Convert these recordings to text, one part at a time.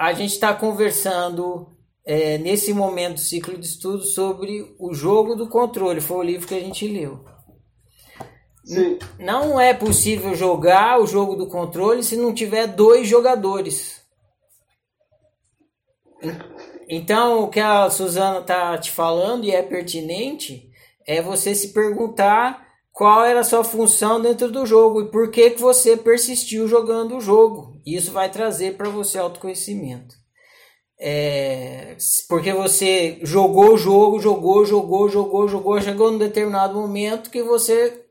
a gente está conversando é, nesse momento do ciclo de estudo sobre o jogo do controle. Foi o livro que a gente leu. Sim. Não é possível jogar o jogo do controle se não tiver dois jogadores. Então, o que a Suzana está te falando e é pertinente é você se perguntar qual era a sua função dentro do jogo e por que, que você persistiu jogando o jogo. Isso vai trazer para você autoconhecimento. É, porque você jogou o jogo, jogou, jogou, jogou, jogou, chegou num determinado momento que você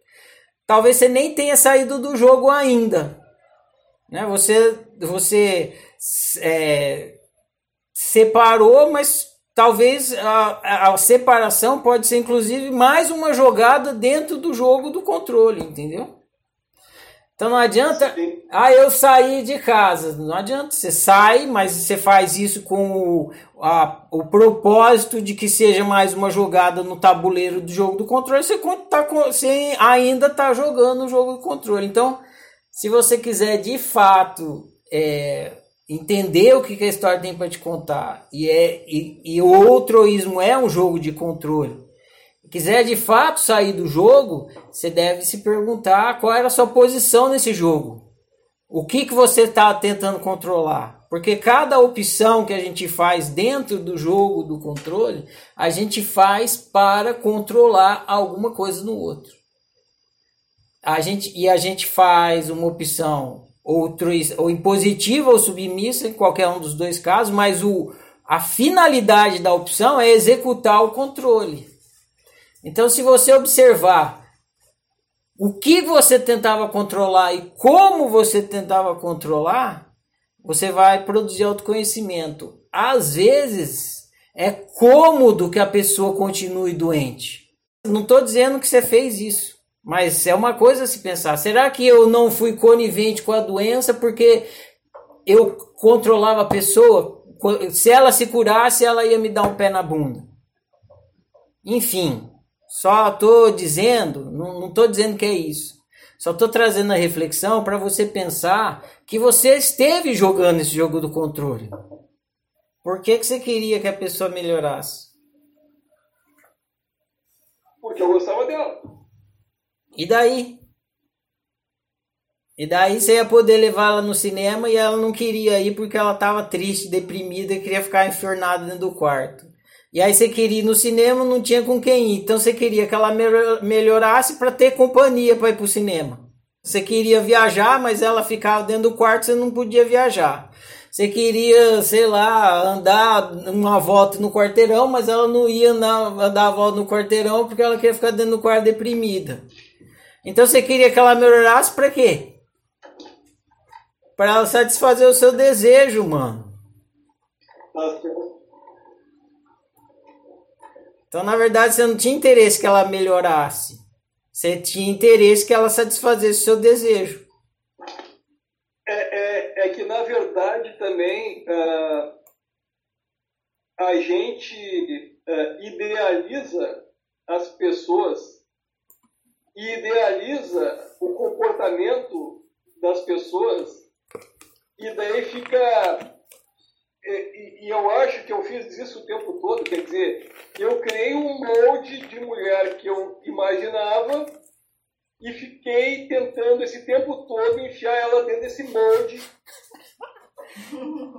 talvez você nem tenha saído do jogo ainda. Né? Você, você é, separou, mas talvez a, a separação pode ser inclusive mais uma jogada dentro do jogo do controle, entendeu? Então não adianta, ah, eu saí de casa. Não adianta, você sai, mas você faz isso com o, a, o propósito de que seja mais uma jogada no tabuleiro do jogo do controle. Você, tá, você ainda está jogando o jogo do controle. Então, se você quiser de fato é, entender o que, que a história tem para te contar e, é, e, o outroísmo é um jogo de controle, quiser de fato sair do jogo, você deve se perguntar qual era a sua posição nesse jogo. O que, que você está tentando controlar? Porque cada opção que a gente faz dentro do jogo do controle, a gente faz para controlar alguma coisa no outro. A gente, e a gente faz uma opção ou, ou impositiva ou submissa, em qualquer um dos dois casos, mas o, a finalidade da opção é executar o controle. Então, se você observar o que você tentava controlar e como você tentava controlar, você vai produzir autoconhecimento. Às vezes, é cômodo que a pessoa continue doente. Não estou dizendo que você fez isso. Mas é uma coisa se pensar. Será que eu não fui conivente com a doença porque eu controlava a pessoa? Se ela se curasse, ela ia me dar um pé na bunda. Enfim, só estou dizendo, não estou dizendo que é isso. Só estou trazendo a reflexão para você pensar que você esteve jogando esse jogo do controle. Por que, que você queria que a pessoa melhorasse? Porque eu gostava dela. E daí? E daí você ia poder levá-la no cinema e ela não queria ir porque ela estava triste, deprimida e queria ficar enfornada dentro do quarto. E aí você queria ir no cinema, não tinha com quem ir. Então você queria que ela melhorasse para ter companhia para ir para o cinema. Você queria viajar, mas ela ficava dentro do quarto, você não podia viajar. Você queria, sei lá, andar uma volta no quarteirão, mas ela não ia andar, andar a volta no quarteirão porque ela queria ficar dentro do quarto deprimida. Então você queria que ela melhorasse para quê? Para ela satisfazer o seu desejo, mano. Então, na verdade, você não tinha interesse que ela melhorasse. Você tinha interesse que ela satisfazesse o seu desejo. É, é, é que, na verdade, também uh, a gente uh, idealiza as pessoas e idealiza o comportamento das pessoas e daí fica e, e, eu acho que eu fiz isso o tempo todo, quer dizer, eu criei um molde de mulher que eu imaginava e fiquei tentando esse tempo todo enfiar ela dentro desse molde.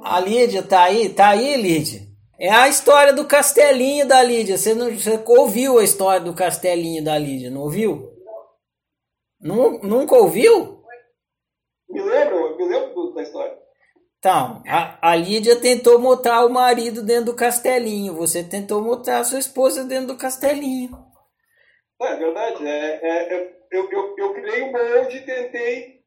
A Lídia tá aí? Tá aí, Lídia? É a história do castelinho da Lídia. Você, não, você ouviu a história do castelinho da Lídia, não ouviu? Nunca ouviu? Me lembro, me lembro da história. Então, a, a Lídia tentou botar o marido dentro do castelinho. Você tentou botar a sua esposa dentro do castelinho. É verdade. É, é, é, eu, eu, eu criei um molde e tentei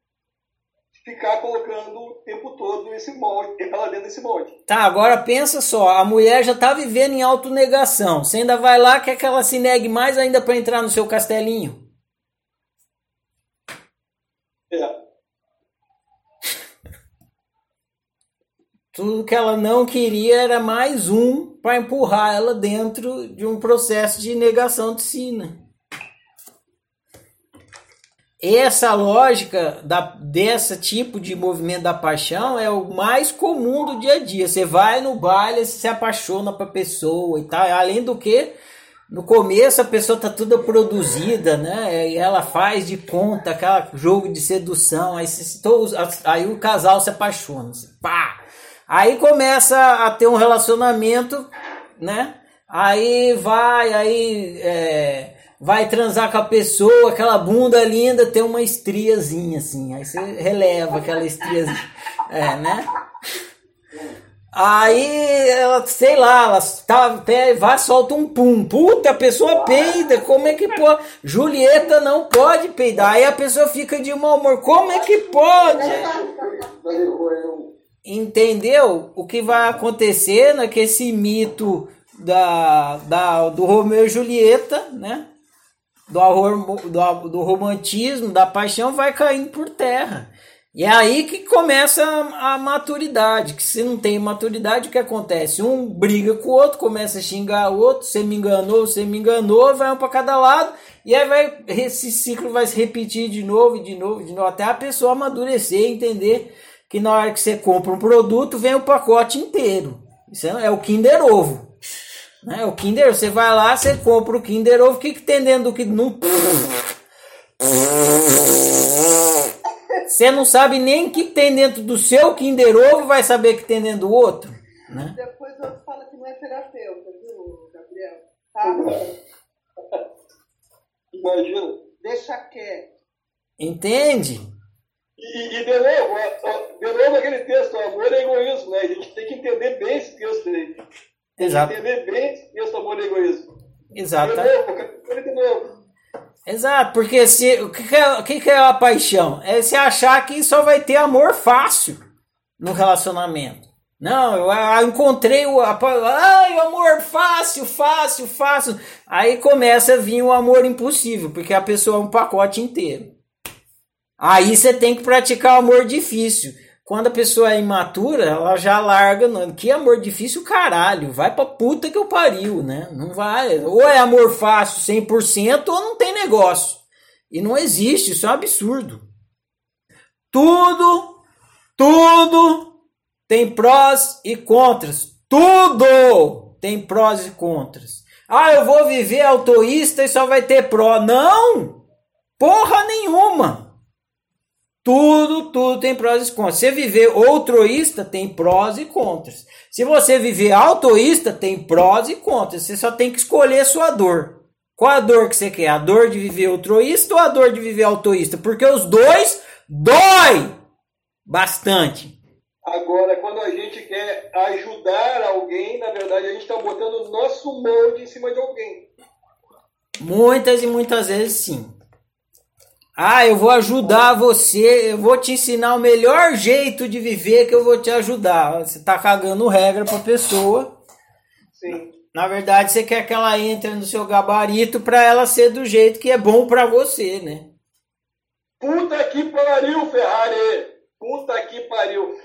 ficar colocando o tempo todo esse molde, ela dentro desse molde. Tá, agora pensa só, a mulher já tá vivendo em autonegação. Você ainda vai lá, quer que ela se negue mais ainda para entrar no seu castelinho? É. Tudo que ela não queria era mais um para empurrar ela dentro de um processo de negação de si. Né? essa lógica da, dessa tipo de movimento da paixão é o mais comum do dia a dia. Você vai no baile, se apaixona pra pessoa e tal. Além do que, no começo a pessoa tá toda produzida, né? E ela faz de conta aquele jogo de sedução. Aí, aí o casal se apaixona. Assim, pá! Aí começa a ter um relacionamento, né? Aí vai, aí. É, vai transar com a pessoa, aquela bunda linda tem uma estriazinha assim. Aí você releva aquela estriazinha. É, né? Aí ela, sei lá, ela tá, vai, solta um pum. Puta, a pessoa peida. Como é que pode? Julieta não pode peidar. Aí a pessoa fica de mau humor. Como é que pode? Entendeu? O que vai acontecer é que esse mito da, da, do Romeu e Julieta, né? do, do, do romantismo, da paixão, vai caindo por terra. E é aí que começa a, a, maturidade. Que se não tem maturidade, o que acontece? Um briga com o outro, começa a xingar o outro, você me enganou, você me enganou, vai um para cada lado, e aí vai, esse ciclo vai se repetir de novo, de novo, de novo, até a pessoa amadurecer e entender que na hora que você compra um produto, vem o pacote inteiro. Isso é, é o Kinder Ovo. Né? O Kinder, você vai lá, você compra o Kinder Ovo, o que, que tem dentro do que não Você não sabe nem o que tem dentro do seu Kinder Ovo, vai saber o que tem dentro do outro. Né? Depois você fala que não é terapeuta, viu, Gabriel? Tá? Imagina. Deixa quieto. Entende? E, e de, novo, de novo aquele texto, amor é egoísmo, né? A gente tem que entender bem esse texto aí. Exato. Entender bem esse amor e egoísmo. Exato. De novo, Exato, porque se, o, que, é, o que é a paixão? É se achar que só vai ter amor fácil no relacionamento. Não, eu, eu encontrei o, ai, o amor fácil, fácil, fácil. Aí começa a vir o amor impossível, porque a pessoa é um pacote inteiro. Aí você tem que praticar o amor difícil. Quando a pessoa é imatura, ela já larga. Não. Que amor difícil, caralho. Vai pra puta que eu pariu, né? Não vai. Ou é amor fácil 100% ou não tem negócio. E não existe, isso é um absurdo. Tudo, tudo tem prós e contras. Tudo tem prós e contras. Ah, eu vou viver autoísta e só vai ter pró. Não! Porra nenhuma! Tudo, tudo tem prós e contras. Se você viver outroísta, tem prós e contras. Se você viver autoísta, tem prós e contras. Você só tem que escolher a sua dor. Qual a dor que você quer? A dor de viver outroísta ou a dor de viver autoísta? Porque os dois dói bastante. Agora, quando a gente quer ajudar alguém, na verdade a gente está botando o nosso molde em cima de alguém. Muitas e muitas vezes sim. Ah, eu vou ajudar você, eu vou te ensinar o melhor jeito de viver que eu vou te ajudar. Você tá cagando regra pra pessoa. Sim. Na verdade, você quer que ela entre no seu gabarito para ela ser do jeito que é bom para você, né? Puta que pariu, Ferrari! Puta que pariu!